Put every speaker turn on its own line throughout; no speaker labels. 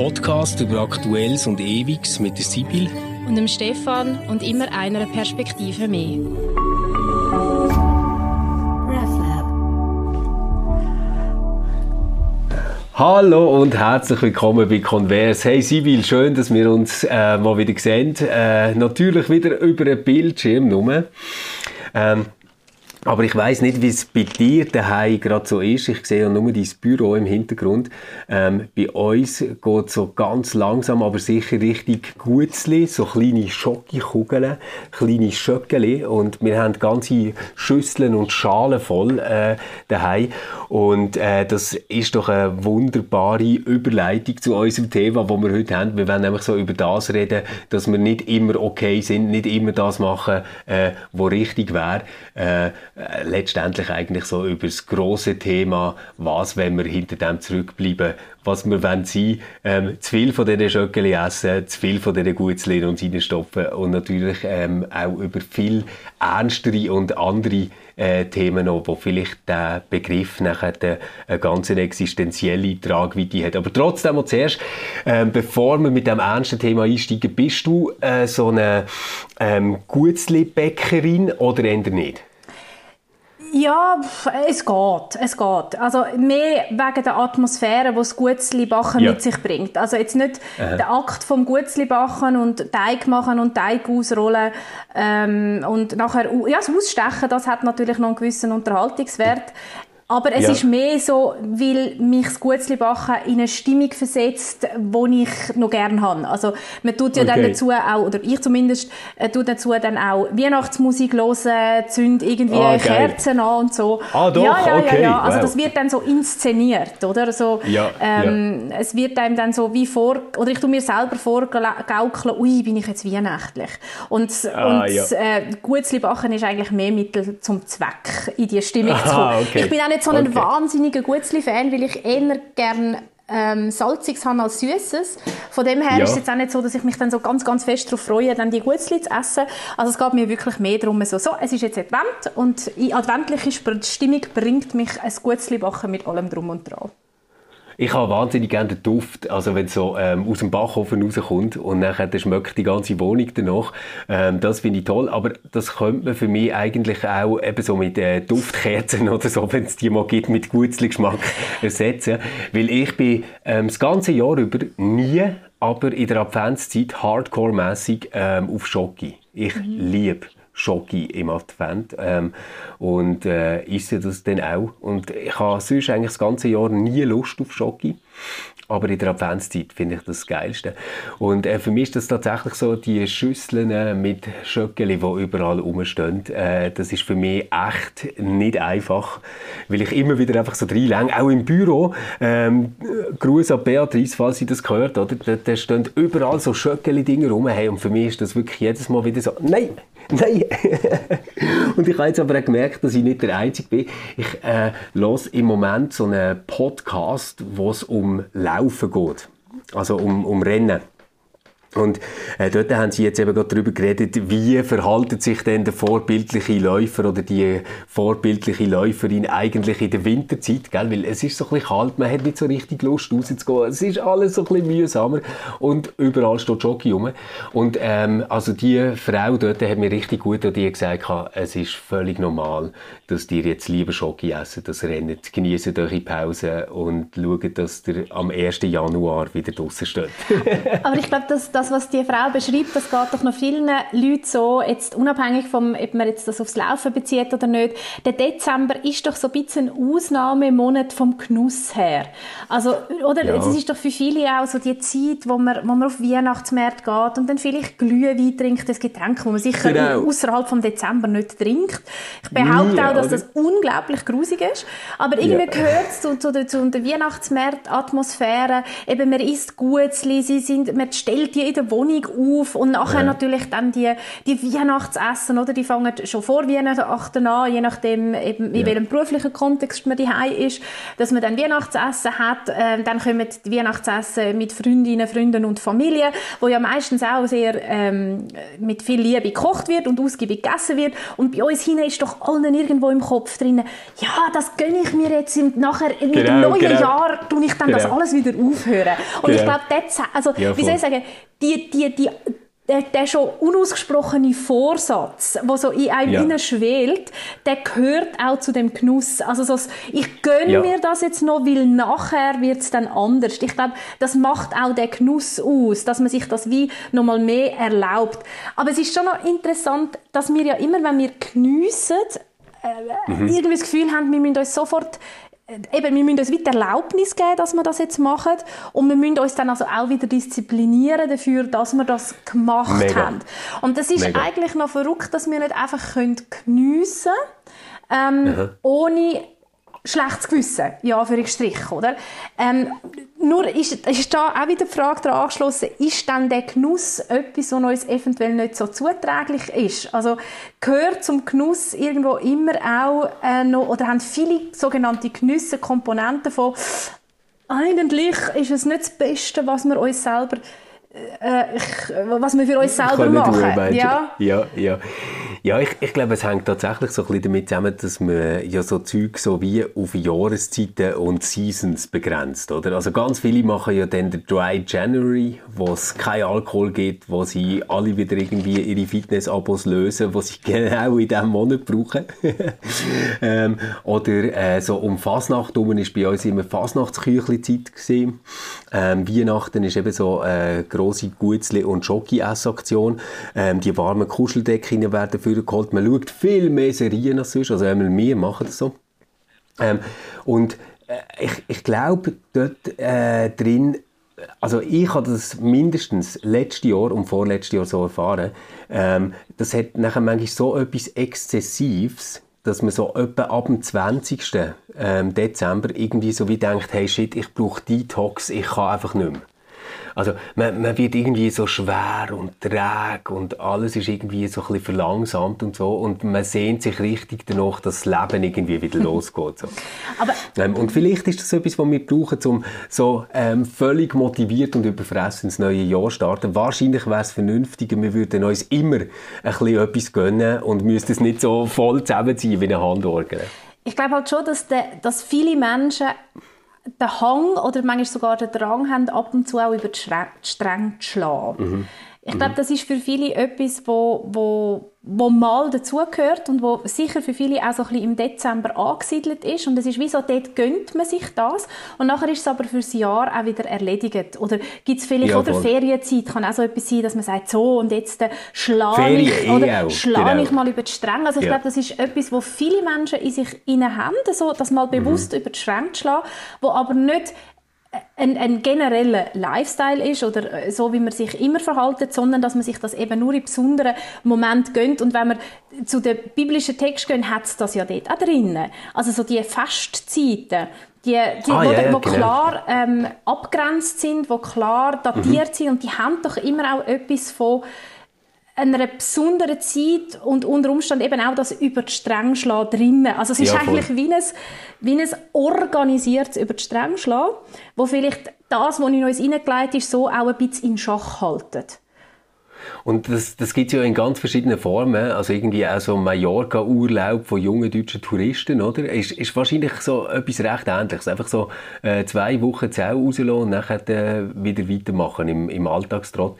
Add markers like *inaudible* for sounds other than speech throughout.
Podcast über Aktuelles und Ewiges mit der Sibyl
und dem Stefan und immer einer Perspektive mehr.
Hallo und herzlich willkommen bei Converse. Hey Sibyl, schön, dass wir uns äh, mal wieder sehen. Äh, natürlich wieder über ein Bildschirm nur. Ähm, aber ich weiß nicht, wie es bei dir daheim gerade so ist. Ich sehe ja nur dein Büro im Hintergrund. Ähm, bei uns geht so ganz langsam, aber sicher richtig Gutzli, so kleine Schokokugeln, kleine Schöckeli und wir haben ganze Schüsseln und Schalen voll äh, daheim und äh, das ist doch eine wunderbare Überleitung zu unserem Thema, wo wir heute haben. Wir wollen nämlich so über das reden, dass wir nicht immer okay sind, nicht immer das machen, äh, was richtig wäre. Äh, äh, letztendlich eigentlich so über das große Thema, was, wenn wir hinter dem zurückbleiben, was wir wollen sein, ähm, zu viel von diesen Schöckeli essen, zu viel von diesen Gutzlin und reinstopfen und natürlich ähm, auch über viel ernstere und andere äh, Themen noch, wo vielleicht der Begriff nachher eine ganz existenzielle Tragweite hat. Aber trotzdem mal zuerst, äh, bevor wir mit dem ernsten Thema einsteigen, bist du äh, so eine ähm, Gutzli-Bäckerin oder eher nicht?
Ja, es geht, es geht. Also mehr wegen der Atmosphäre, die das Gutzli-Bachen ja. mit sich bringt. Also jetzt nicht Aha. der Akt vom Gutzli-Bachen und Teig machen und Teig ausrollen ähm, und nachher, ja, das Ausstechen, das hat natürlich noch einen gewissen Unterhaltungswert. Aber es ja. ist mehr so, weil mich das Gutzlibachen in eine Stimmung versetzt, die ich noch gerne habe. Also man tut ja okay. dann dazu auch, oder ich zumindest, äh, tut dazu dann auch Weihnachtsmusik hören, zündet irgendwie ah, Kerzen an und so.
Ah doch,
ja, ja,
okay.
Ja, ja. Also wow. das wird dann so inszeniert, oder? So, ja, ähm. Es wird einem dann so wie vor, oder ich tue mir selber vorgaukeln, ui, bin ich jetzt weihnachtlich. Und, ah, und ja. äh, Gutzlibachen ist eigentlich mehr Mittel zum Zweck, in die Stimmung *laughs* Aha, zu kommen. Okay. Ich bin auch nicht nicht so ein okay. wahnsinniger Gutzli-Fan, weil ich eher gerne ähm, Salziges habe als Süßes. Von dem her ja. ist es jetzt auch nicht so, dass ich mich dann so ganz, ganz fest darauf freue, dann die Gutzli zu essen. Also es geht mir wirklich mehr darum, so, so es ist jetzt Advent und in adventliche Stimmung bringt mich ein Gutzli-Backen mit allem drum und dran.
Ich habe wahnsinnig gerne den Duft, also wenn es so ähm, aus dem Backofen rauskommt und nachher schmeckt die ganze Wohnung danach. Ähm, das finde ich toll, aber das könnte man für mich eigentlich auch eben so mit äh, Duftkerzen *laughs* oder so, wenn es die mal gibt, mit Gutzli-Geschmack *laughs* ersetzen. Weil ich bin ähm, das ganze Jahr über nie, aber in der Adventszeit hardcore-mässig ähm, auf Schoki. Ich mhm. liebe Schoki im Advent ähm, und äh, esse das dann auch. Und ich habe sonst eigentlich das ganze Jahr nie Lust auf Schoki. Aber in der Adventszeit finde ich das, Geilste. Und äh, für mich ist das tatsächlich so, die Schüsseln äh, mit Schöckeli, die überall rumstehen, äh, das ist für mich echt nicht einfach, weil ich immer wieder einfach so reinlänge, auch im Büro. Ähm, Gruß an Beatrice, falls sie das gehört, oder? Da, da stehen überall so Schöckeli-Dinge rum. Hey, und für mich ist das wirklich jedes Mal wieder so, nein, Nein. *laughs* und ich habe jetzt aber auch gemerkt, dass ich nicht der Einzige bin. Ich äh, höre im Moment so einen Podcast, wo es um Laufen geht. Also um, um Rennen. Und äh, dort haben Sie jetzt eben gerade darüber geredet, wie verhaltet sich denn der vorbildliche Läufer oder die vorbildliche Läuferin eigentlich in der Winterzeit, gell? Weil es ist so ein bisschen kalt, man hat nicht so richtig Lust rauszugehen, es ist alles so ein bisschen mühsamer und überall steht Jockey rum. Und ähm, also die Frau dort hat mir richtig gut an die gesagt, es ist völlig normal, dass die jetzt lieber Jockey essen, das Rennen, genießen eure Pause und schauen, dass ihr am 1. Januar wieder draußen steht.
Aber ich glaube, dass das, was die Frau beschreibt, das geht doch noch vielen Leuten so, jetzt unabhängig vom, ob man jetzt das aufs Laufen bezieht oder nicht. Der Dezember ist doch so ein bisschen ein Ausnahmemonat vom Genuss her. Also, oder? Ja. ist doch für viele auch so die Zeit, wo man, wo man auf Weihnachtsmärkte geht und dann vielleicht Glühwein trinkt, das Getränk, wo man sicher genau. außerhalb vom Dezember nicht trinkt. Ich behaupte Nie, auch, dass das unglaublich grusig ist. Aber irgendwie ja. gehört es zu, zu, zu der Weihnachtsmarkt-Atmosphäre. Eben, man isst Gutzli, sie sind, man stellt die in der Wohnung auf und nachher ja. natürlich dann die, die Weihnachtsessen, oder? Die fangen schon vor Weihnachten an, je nachdem, eben, in ja. welchem beruflichen Kontext man daheim ist, dass man dann Weihnachtsessen hat. Äh, dann kommen die Weihnachtsessen mit Freundinnen, Freunden und Familie, wo ja meistens auch sehr ähm, mit viel Liebe gekocht wird und ausgiebig gegessen wird. Und bei uns hinein ist doch allen irgendwo im Kopf drin, ja, das gönne ich mir jetzt im, nachher in genau, dem neuen genau. Jahr, tue ich dann genau. das alles wieder aufhören. Und genau. ich glaube, also, ja, wie soll ich sagen, die, die, die, der, der schon unausgesprochene Vorsatz, der so in einem ja. schwelt, der gehört auch zu dem Genuss. Also so, ich gönne ja. mir das jetzt noch, weil nachher wird es dann anders. Ich glaube, das macht auch den Genuss aus, dass man sich das wie noch mal mehr erlaubt. Aber es ist schon noch interessant, dass wir ja immer, wenn wir geniessen, äh, mhm. irgendwie das Gefühl haben, wir müssen uns sofort eben, wir müssen uns wieder Erlaubnis geben, dass wir das jetzt machen und wir müssen uns dann also auch wieder disziplinieren dafür, dass wir das gemacht Mega. haben. Und das ist Mega. eigentlich noch verrückt, dass wir nicht einfach geniessen können, ähm, ohne schlechtes Gewissen, ja, für Strich, oder? Ähm, nur ist, ist da auch wieder die Frage daran angeschlossen, ist dann der Genuss etwas, was uns eventuell nicht so zuträglich ist? Also gehört zum Genuss irgendwo immer auch äh, noch, oder haben viele sogenannte Genüsse Komponenten von eigentlich ist es nicht das Beste, was wir uns selber ich, was wir für uns selber machen.
Ja, ja, ja. Ja, ich, ich glaube, es hängt tatsächlich so ein bisschen damit zusammen, dass man ja so Zeug so wie auf Jahreszeiten und Seasons begrenzt, oder? Also ganz viele machen ja dann den Dry January, wo es kein Alkohol gibt, wo sie alle wieder irgendwie ihre Fitness-Abos lösen, wo sie *laughs* genau in diesem Monat brauchen. *laughs* ähm, oder äh, so um Fasnacht herum ist bei uns immer Fasnachtsküchli-Zeit gewesen. Ähm, Weihnachten ist eben so äh, grosse Gutzli- und Schoki-Essaktion. Ähm, die warmen Kuscheldecken werden für geholt. Man schaut viel mehr Serien als sonst. Also einmal wir machen das so. Ähm, und äh, ich, ich glaube, dort äh, drin also ich habe das mindestens letztes Jahr und vorletztes Jahr so erfahren. Ähm, das hat nachher manchmal so etwas Exzessives, dass man so etwa ab dem 20. Ähm, Dezember irgendwie so wie denkt, hey shit, ich brauche Detox, ich kann einfach nicht mehr. Also man, man wird irgendwie so schwer und träge und alles ist irgendwie so ein bisschen verlangsamt und so und man sehnt sich richtig danach, dass das Leben irgendwie wieder *laughs* losgeht. So. Aber ähm, und vielleicht ist das etwas, was wir brauchen, um so ähm, völlig motiviert und überfressen ins neue Jahr zu starten. Wahrscheinlich wäre es vernünftiger, wir würden uns immer ein bisschen etwas gönnen und müssten es nicht so voll zusammenziehen wie eine Handorgel.
Ich glaube halt schon, dass, de, dass viele Menschen den Hang oder manchmal sogar den Drang haben, ab und zu auch über die Stränge zu schlagen. Mhm. Ich glaube, mhm. das ist für viele etwas, wo, wo, wo mal dazugehört und wo sicher für viele auch so ein bisschen im Dezember angesiedelt ist. Und es ist wie so, dort gönnt man sich das und nachher ist es aber fürs Jahr auch wieder erledigt. Oder gibt es vielleicht, ja, oder Ferienzeit kann auch so etwas sein, dass man sagt, so und jetzt äh, schlage ich, eh oder schlage genau. ich mal über die Stränge. Also ich ja. glaube, das ist etwas, wo viele Menschen in sich haben, so, das mal bewusst mhm. über die Stränge zu schlagen, wo aber nicht ein, ein genereller Lifestyle ist oder äh, so, wie man sich immer verhaltet, sondern dass man sich das eben nur in besonderen Momenten gönnt. Und wenn man zu den biblischen Texten gehen, hat es das ja dort auch drin. Also so die Festzeiten, die, die ah, wo, yeah, wo genau. klar ähm, abgrenzt sind, wo klar datiert mhm. sind und die haben doch immer auch etwas von einer besonderen Zeit und unter Umständen eben auch das über die Stränge schlagen drinnen. Also es ist ja, eigentlich wie ein, wie ein organisiertes über die Stränge schlagen, wo vielleicht das, was in uns hineingelegt ist, so auch ein bisschen in Schach haltet.
Und das, das gibt es ja in ganz verschiedenen Formen. Also irgendwie auch so Mallorca-Urlaub von jungen deutschen Touristen, oder? Ist, ist wahrscheinlich so etwas recht Ähnliches. Einfach so äh, zwei Wochen Zell rauslassen und dann äh, wieder weitermachen im, im Alltagstrott.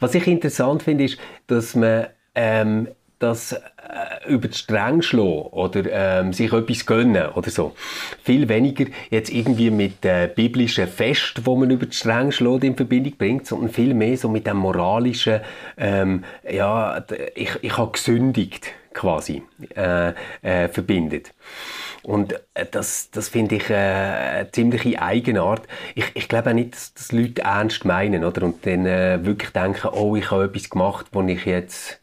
Was ich interessant finde, ist, dass man ähm, das äh, über die Stränge schlagen oder ähm, sich etwas gönnen oder so. Viel weniger jetzt irgendwie mit äh, biblischen Fest, wo man über die Stränge schlägt, in Verbindung bringt, sondern viel mehr so mit dem moralischen, ähm, ja, ich, ich habe gesündigt quasi äh, äh, verbindet. Und äh, das, das finde ich äh, eine ziemliche Eigenart. Ich, ich glaube auch nicht, dass, dass Leute ernst meinen oder? und dann äh, wirklich denken, oh, ich habe etwas gemacht, wo ich jetzt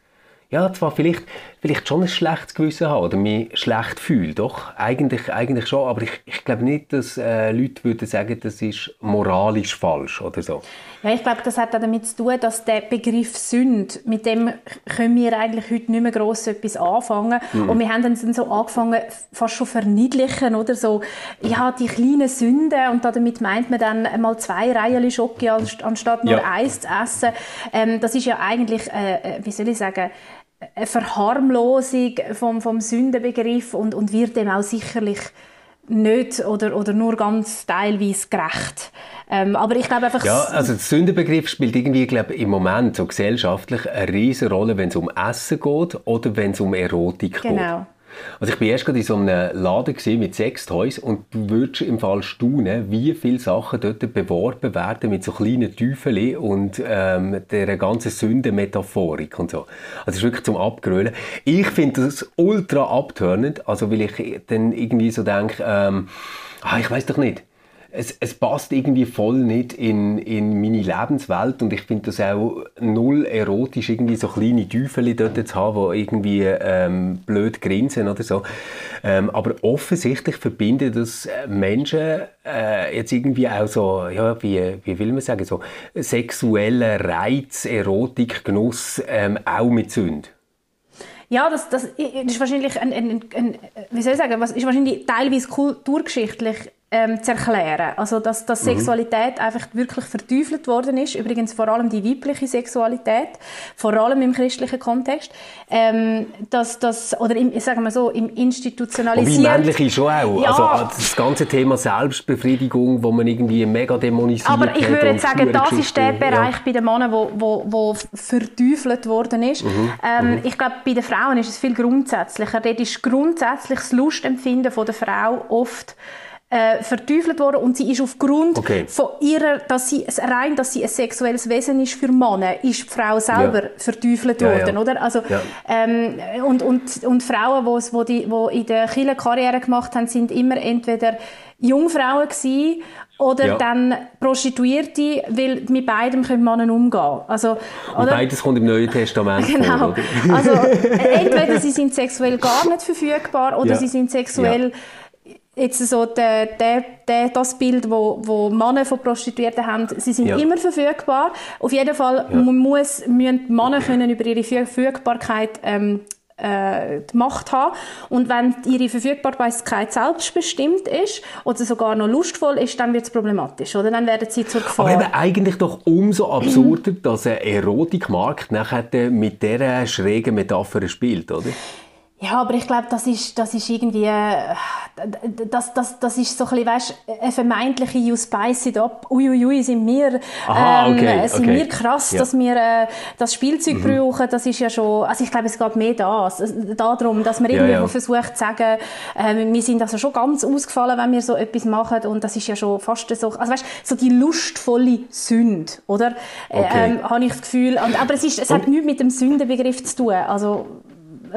ja, zwar vielleicht, vielleicht schon ein schlechtes Gewissen haben oder mich schlecht fühle, doch, eigentlich, eigentlich schon, aber ich, ich glaube nicht, dass äh, Leute würden sagen, das ist moralisch falsch oder so.
Ja, ich glaube, das hat auch damit zu tun, dass der Begriff Sünde, mit dem können wir eigentlich heute nicht mehr gross etwas anfangen mhm. und wir haben dann so angefangen, fast schon verniedlichen oder so, ja, die kleinen Sünden und damit meint man dann mal zwei Reihen Schoki anstatt nur ja. eins zu essen. Ähm, das ist ja eigentlich, äh, äh wie soll ich sagen, eine Verharmlosung vom, vom Sündenbegriff und, und wird dem auch sicherlich nicht oder, oder nur ganz teilweise gerecht. Ähm, aber ich glaube einfach...
Ja, also der Sündenbegriff spielt irgendwie, glaube im Moment so gesellschaftlich eine riesige Rolle, wenn es um Essen geht oder wenn es um Erotik
genau. geht. Genau.
Also ich bin erst gerade in so einem Laden mit Sextoys und du würdest im Fall staunen, wie viele Sachen dort beworben werden mit so kleinen Teufeln und ähm, der ganzen Sündenmetaphorik und so. Also es ist wirklich zum Abgrölen. Ich finde das ultra abtörnend, also weil ich dann irgendwie so denke, ähm, ah, ich weiß doch nicht, es, es passt irgendwie voll nicht in, in meine Lebenswelt und ich finde das auch null erotisch, irgendwie so kleine Teufel dort zu haben, die irgendwie ähm, blöd grinsen oder so. Ähm, aber offensichtlich verbinden das Menschen äh, jetzt irgendwie auch so, ja, wie, wie will man sagen, so sexuellen Reiz, Erotik, Genuss ähm, auch mit Sünde.
Ja, das, das ist wahrscheinlich ein, ein, ein, wie soll ich sagen, was ist wahrscheinlich teilweise kulturgeschichtlich ähm, zu erklären. Also, dass, dass mhm. Sexualität einfach wirklich verteufelt worden ist. Übrigens vor allem die weibliche Sexualität, vor allem im christlichen Kontext. Ähm, dass, dass, oder im, sagen wir so, im institutionalisierten...
Wobei männliche schon auch. Ja. Also das ganze Thema Selbstbefriedigung, wo man irgendwie mega dämonisiert
Aber ich würde sagen, das ist der Bereich ja. bei den Männern, wo, wo, wo verteufelt worden ist. Mhm. Ähm, mhm. Ich glaube, bei den Frauen ist es viel grundsätzlicher. Dort ist grundsätzlich das Lustempfinden von der Frau oft äh, verteufelt worden und sie ist aufgrund okay. von ihrer, dass sie rein, dass sie ein sexuelles Wesen ist für Männer, ist die Frau selber ja. verteufelt ja, worden, ja. oder? Also ähm, und, und, und Frauen, wo, wo die, wo in der Kirche Karriere gemacht haben, sind immer entweder Jungfrauen gewesen, oder ja. dann Prostituierte, weil mit beidem können Männer umgehen. Also,
oder? beides kommt im Neuen Testament *laughs*
genau. vor. Genau. Also *laughs* entweder sie sind sexuell gar nicht verfügbar oder ja. sie sind sexuell ja jetzt so der, der, der, das Bild, wo, wo Männer von Prostituierten haben, sie sind ja. immer verfügbar. Auf jeden Fall ja. muss, müssen Männer können über ihre Verfügbarkeit ähm, äh, die Macht haben. Und wenn ihre Verfügbarkeit selbstbestimmt ist oder sogar noch lustvoll ist, dann wird es problematisch. Oder? Dann werden sie zur Gefahr.
Aber eben eigentlich doch umso absurder, dass ein Erotikmarkt nachher mit dieser schrägen Metapher spielt, oder?
Ja, aber ich glaube, das ist, das ist irgendwie, äh, das, das, das ist so ein bisschen, weißt, eine vermeintliche «You spice it up», «Uiuiui, sind wir, Aha, ähm, okay, sind okay. wir krass, ja. dass wir äh, das Spielzeug mhm. brauchen», das ist ja schon, also ich glaube, es geht mehr das, darum, dass man irgendwie ja, versucht zu sagen, äh, wir sind also schon ganz ausgefallen, wenn wir so etwas machen und das ist ja schon fast so, also weißt, so die lustvolle Sünde, oder? Okay. Ähm, habe ich das Gefühl, aber es, ist, es hat nichts mit dem Sündenbegriff zu tun, also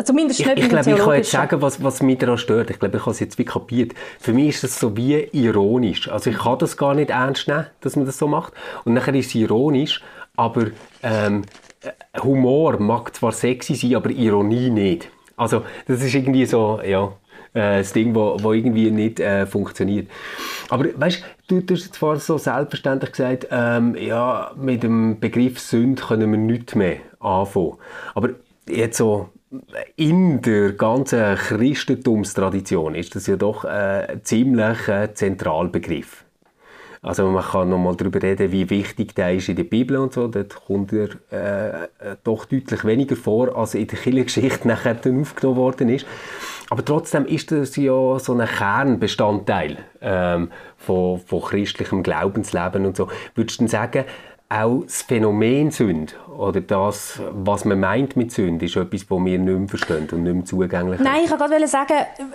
Zumindest
nicht ich, ich glaube, ich kann jetzt sagen, was, was mich daran stört. Ich glaube, ich habe es jetzt wie kapiert. Für mich ist das so wie ironisch. Also ich kann das gar nicht ernst nehmen, dass man das so macht. Und nachher ist es ironisch, aber ähm, Humor mag zwar sexy sein, aber Ironie nicht. Also das ist irgendwie so, ja, äh, das Ding, wo, wo irgendwie nicht äh, funktioniert. Aber weißt du, du hast zwar so selbstverständlich gesagt, ähm, ja, mit dem Begriff Sünd können wir nichts mehr anfangen. Aber jetzt so in der ganzen Christentumstradition ist das ja doch ein ziemlich Zentralbegriff. Also man kann noch mal darüber reden, wie wichtig der ist in der Bibel und so. Dort kommt er äh, doch deutlich weniger vor, als in der Kirchengeschichte *laughs* nachher dann aufgenommen worden ist. Aber trotzdem ist das ja so ein Kernbestandteil ähm, von, von christlichem Glaubensleben und so. Würdest du denn sagen, auch das Phänomen Sünde oder das, was man meint mit Sünde, ist etwas, das wir nicht mehr verstehen und nicht mehr zugänglich
Nein, ich wollte gerade sagen,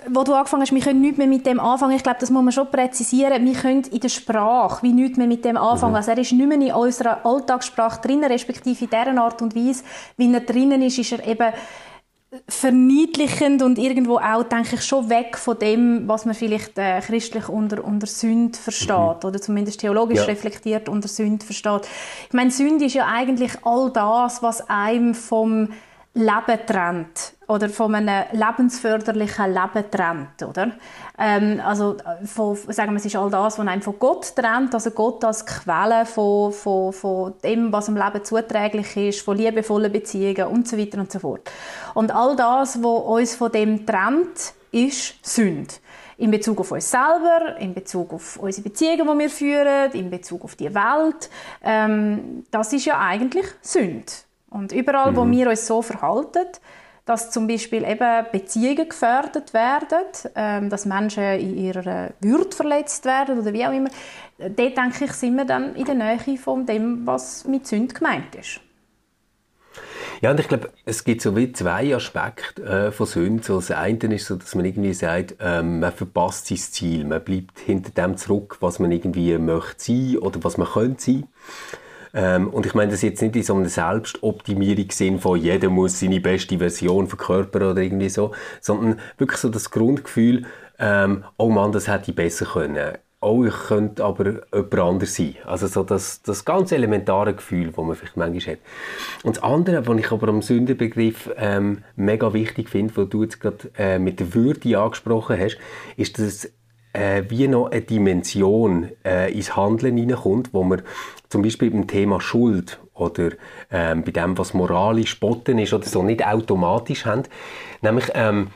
wo du angefangen hast, wir können nicht mehr mit dem anfangen. Ich glaube, das muss man schon präzisieren. Wir können in der Sprache wie nicht mehr mit dem anfangen. Mhm. Also er ist nicht mehr in unserer Alltagssprache drin, respektive in dieser Art und Weise, wie er drinnen ist, ist er eben verniedlichend und irgendwo auch, denke ich, schon weg von dem, was man vielleicht äh, christlich unter, unter Sünde versteht mhm. oder zumindest theologisch ja. reflektiert unter Sünde versteht. Ich meine, Sünde ist ja eigentlich all das, was einem vom Leben trennt oder von einem lebensförderlichen Leben trennt, oder? Ähm, also von, sagen wir, es ist all das, was einem von Gott trennt, also Gott als Quelle von, von, von dem, was im Leben zuträglich ist, von liebevollen Beziehungen und so weiter und so fort. Und all das, was uns von dem trennt, ist Sünde in Bezug auf uns selber, in Bezug auf unsere Beziehungen, die wir führen, in Bezug auf die Welt. Ähm, das ist ja eigentlich Sünde. Und überall, mhm. wo wir uns so verhalten, dass zum Beispiel eben Beziehungen gefördert werden, ähm, dass Menschen in ihrer Würde verletzt werden oder wie auch immer, dort denke ich, sind wir dann in der Nähe von dem, was mit Sünde gemeint ist.
Ja, und ich glaube, es gibt so wie zwei Aspekte äh, von Sünde. So, das eine ist so, dass man irgendwie sagt, ähm, man verpasst sein Ziel, man bleibt hinter dem zurück, was man irgendwie möchte sein oder was man könnte sein. Ähm, und ich meine das jetzt nicht in so einem Selbstoptimierungssinn von jeder muss seine beste Version verkörpern oder irgendwie so, sondern wirklich so das Grundgefühl, ähm, oh Mann, das hätte ich besser können. Oh, ich könnte aber jemand anders sein. Also so das, das ganz elementare Gefühl, das man vielleicht manchmal hat. Und das andere, was ich aber am Sündenbegriff ähm, mega wichtig finde, was du jetzt gerade äh, mit der Würde angesprochen hast, ist, dass äh, wie noch eine Dimension äh, ins Handeln hineinkommt, wo man zum Beispiel beim Thema Schuld oder ähm, bei dem, was moralisch spotten ist oder so, nicht automatisch haben. Nämlich, ähm,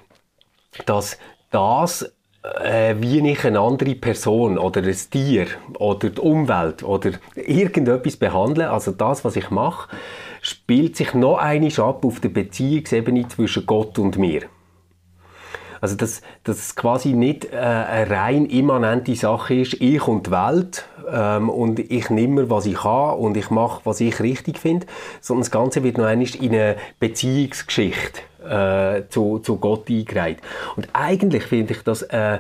dass das äh, wie ich eine andere Person oder ein Tier oder die Umwelt oder irgendetwas behandle, also das, was ich mache, spielt sich noch einmal ab auf der Beziehungsebene zwischen Gott und mir. Also dass das quasi nicht äh, eine rein immanente Sache ist, ich und die Welt ähm, und ich nehme, was ich habe und ich mache, was ich richtig finde, sondern das Ganze wird noch einmal in eine Beziehungsgeschichte äh, zu, zu Gott eingereiht. Und eigentlich finde ich das äh,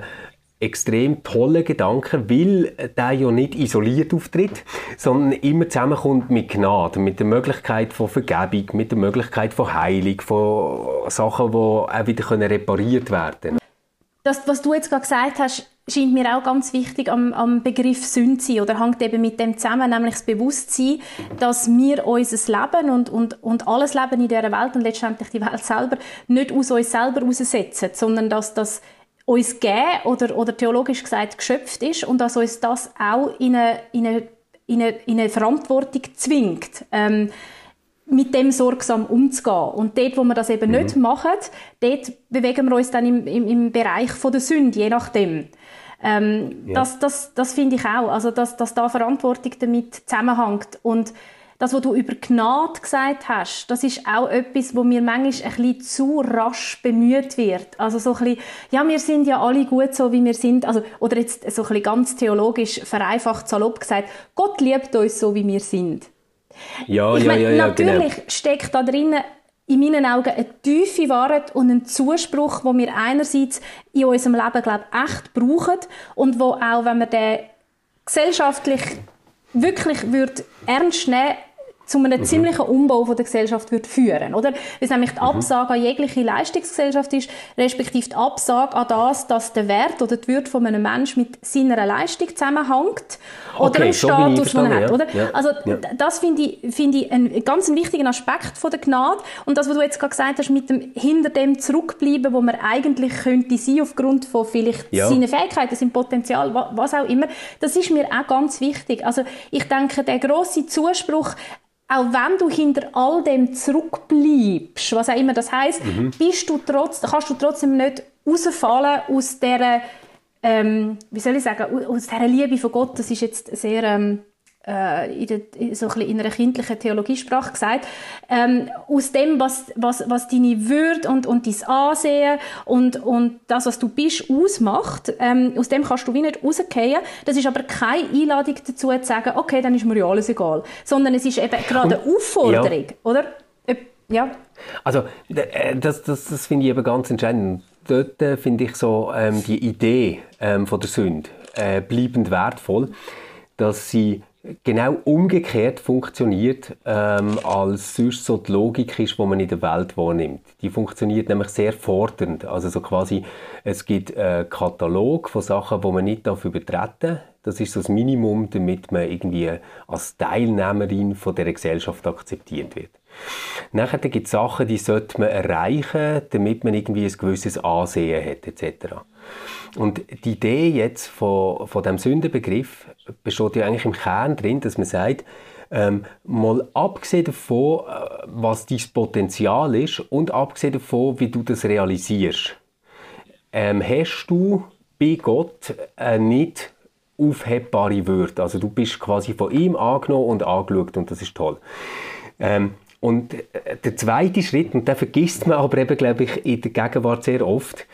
extrem tolle Gedanken, weil der ja nicht isoliert auftritt, sondern immer zusammenkommt mit Gnade, mit der Möglichkeit von Vergebung, mit der Möglichkeit von Heilung, von Sachen, die auch wieder repariert werden können.
Das, was du jetzt gerade gesagt hast, scheint mir auch ganz wichtig am, am Begriff Sünde sein oder hängt eben mit dem zusammen, nämlich das Bewusstsein, dass wir unser Leben und, und, und alles Leben in dieser Welt und letztendlich die Welt selber nicht aus uns selber heraussetzen, sondern dass das uns gegeben oder, oder theologisch gesagt geschöpft ist und dass uns das auch in eine, in eine, in eine, in eine Verantwortung zwingt. Ähm, mit dem sorgsam umzugehen. Und dort, wo wir das eben mhm. nicht machen, dort bewegen wir uns dann im, im, im Bereich von der Sünde, je nachdem. Ähm, ja. Das, das, das finde ich auch. Also, dass, dass da Verantwortung damit zusammenhängt. Und das, was du über Gnade gesagt hast, das ist auch etwas, wo mir manchmal ein bisschen zu rasch bemüht wird. Also so ein bisschen, ja, wir sind ja alle gut so, wie wir sind. Also, oder jetzt so ein bisschen ganz theologisch vereinfacht, salopp gesagt, Gott liebt uns so, wie wir sind.
Ja, ich ja, meine, ja, ja,
genau. natürlich genau. steckt da drinnen in meinen Augen eine tiefe Wahrheit und ein Zuspruch, wo wir einerseits in unserem Leben, glaube ich, echt brauchen und wo auch, wenn wir den gesellschaftlich wirklich würde ernst nehmen zu einem mhm. ziemlichen Umbau von der Gesellschaft würde führen, oder? Weil es nämlich die mhm. Absage an jegliche Leistungsgesellschaft ist, respektive die Absage an das, dass der Wert oder die Würde von einem Menschen mit seiner Leistung zusammenhängt oder okay, dem Status, den er hat, oder? Ja. Also ja. das finde ich, finde ich einen ganz wichtigen Aspekt von der Gnade und das, was du jetzt gerade gesagt hast, mit dem hinter dem zurückbleiben, wo man eigentlich könnte sein aufgrund von vielleicht ja. seinen Fähigkeiten, seinem Potenzial, was auch immer, das ist mir auch ganz wichtig. Also ich denke, der große Zuspruch auch wenn du hinter all dem zurückbleibst, was auch immer das heißt, mhm. bist du trotz, kannst du trotzdem nicht rausfallen aus der, ähm, wie soll ich sagen, aus der Liebe von Gott. Das ist jetzt sehr ähm, äh, in, der, so ein in einer kindlichen Theologiesprache gesagt, ähm, aus dem, was, was, was deine Würde und, und dein Ansehen und, und das, was du bist, ausmacht, ähm, aus dem kannst du wie nicht rausgehen. Das ist aber keine Einladung dazu, zu sagen, okay, dann ist mir ja alles egal. Sondern es ist eben gerade eine Aufforderung, ja. oder? Ja.
Also, äh, das, das, das finde ich eben ganz entscheidend. Dort äh, finde ich so ähm, die Idee ähm, von der Sünde äh, bleibend wertvoll, dass sie genau umgekehrt funktioniert, ähm, als sonst so die Logik ist, die man in der Welt wahrnimmt. Die funktioniert nämlich sehr fordernd. Also so quasi, es gibt einen Katalog von Sachen, die man nicht darf übertreten Das ist so das Minimum, damit man irgendwie als Teilnehmerin von der Gesellschaft akzeptiert wird. Nachher gibt es Sachen, die sollte man erreichen, damit man irgendwie ein gewisses Ansehen hat, etc. Und die Idee jetzt von, von dem Sündenbegriff besteht ja eigentlich im Kern drin, dass man sagt, ähm, mal abgesehen davon, äh, was dein Potenzial ist und abgesehen davon, wie du das realisierst, ähm, hast du bei Gott äh, nicht aufhebbare Würde. Also du bist quasi von ihm angenommen und angeschaut und das ist toll. Ähm, und äh, der zweite Schritt, und den vergisst man aber eben, glaube ich, in der Gegenwart sehr oft,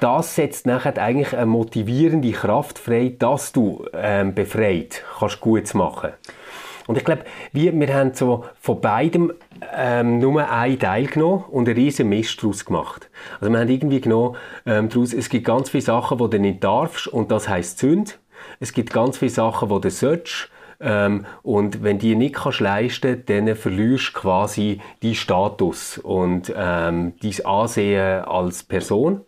das setzt nachher eigentlich eine motivierende Kraft frei, dass du ähm, befreit kannst gut machen. Und ich glaube, wir, wir haben so von beidem ähm, nur einen Teil genommen und einen riesen Mist daraus gemacht. Also wir haben irgendwie genommen, ähm, daraus, es gibt ganz viele Sachen, die du nicht darfst und das heisst Sünde. Es gibt ganz viele Sachen, die du sollst. Ähm, und wenn die nicht kannst leisten, dann verlierst du quasi deinen Status und ähm, dein Ansehen als Person.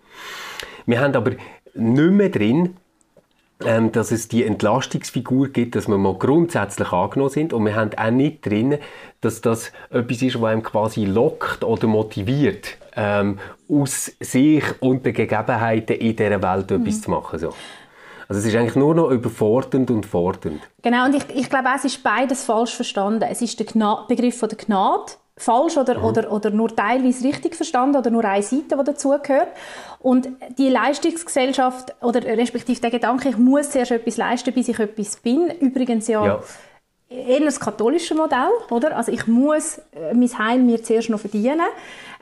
Wir haben aber nicht mehr drin, ähm, dass es die Entlastungsfigur gibt, dass wir mal grundsätzlich angenommen sind und wir haben auch nicht drin, dass das etwas ist, was einem quasi lockt oder motiviert, ähm, aus sich und den Gegebenheiten in dieser Welt mhm. etwas zu machen. So. Also es ist eigentlich nur noch überfordernd und fordernd.
Genau, und ich, ich glaube, es ist beides falsch verstanden. Es ist der Gna Begriff von der Gnade falsch oder, mhm. oder, oder nur teilweise richtig verstanden oder nur eine Seite, die dazugehört. Und die Leistungsgesellschaft oder respektive der Gedanke, ich muss zuerst etwas leisten, bis ich etwas bin, übrigens ja, ja eher das katholische Modell, oder? Also ich muss äh, mein Heim mir zuerst noch verdienen,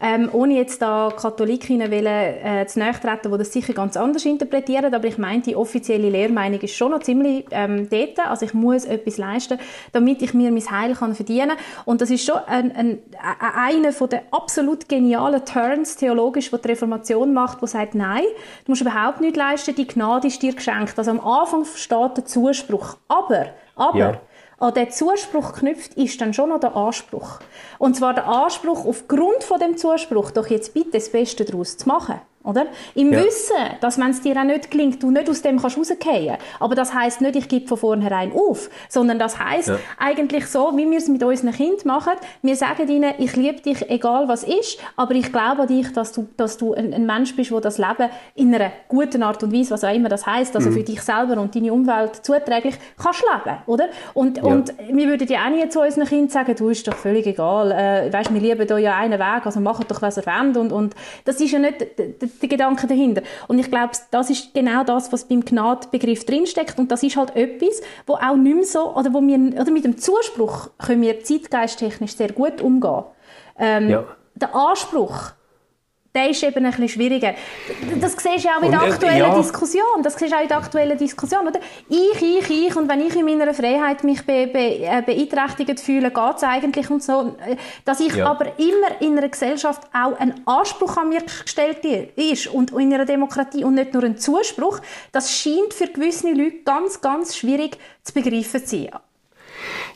ähm, ohne jetzt da Katholikinnen wollen, äh, zu treten, die das sicher ganz anders interpretieren, aber ich meine, die offizielle Lehrmeinung ist schon noch ziemlich ähm, dort, also ich muss etwas leisten, damit ich mir mein Heil kann verdienen und das ist schon ein, ein, einer von den absolut genialen Turns theologisch, die die Reformation macht, wo sagt, nein, du musst überhaupt nichts leisten, die Gnade ist dir geschenkt. Also am Anfang steht der Zuspruch, aber, aber, ja an den Zuspruch knüpft, ist dann schon noch der Anspruch. Und zwar der Anspruch, aufgrund von dem Zuspruch doch jetzt bitte das Beste daraus zu machen. Oder? Im ja. Wissen, dass wenn es dir auch nicht gelingt, du nicht aus dem kannst rausgehen. Aber das heißt nicht, ich gebe von vornherein auf, sondern das heißt ja. eigentlich so, wie wir es mit unseren Kindern machen. Wir sagen ihnen, ich liebe dich, egal was ist, aber ich glaube an dich, dass du, dass du ein, ein Mensch bist, der das Leben in einer guten Art und Weise, was auch immer das heißt, also mhm. für dich selber und deine Umwelt zuträglich, kannst leben, oder? Und, ja. und wir würden ja auch nicht zu unseren Kindern sagen, du ist doch völlig egal, äh, weißt, wir lieben da ja einen Weg, also macht doch, was ihr wollt. Und, und das ist ja nicht der Gedanke dahinter. Und ich glaube, das ist genau das, was beim Gnadbegriff drinsteckt. Und das ist halt etwas, wo auch nicht mehr so, oder wo wir, oder mit dem Zuspruch können wir zeitgeisttechnisch sehr gut umgehen. Ähm, ja. Der Anspruch, der ist eben ein bisschen schwieriger. Das siehst du auch in der äh, aktuellen ja. Diskussion. Das siehst auch in der aktuellen Diskussion, oder? Ich, ich, ich. Und wenn ich in meiner Freiheit mich be, be, äh, beeinträchtigt fühle, geht es eigentlich und so. Dass ich ja. aber immer in einer Gesellschaft auch ein Anspruch an mir gestellt ist und in einer Demokratie und nicht nur ein Zuspruch, das scheint für gewisse Leute ganz, ganz schwierig zu begreifen zu sein.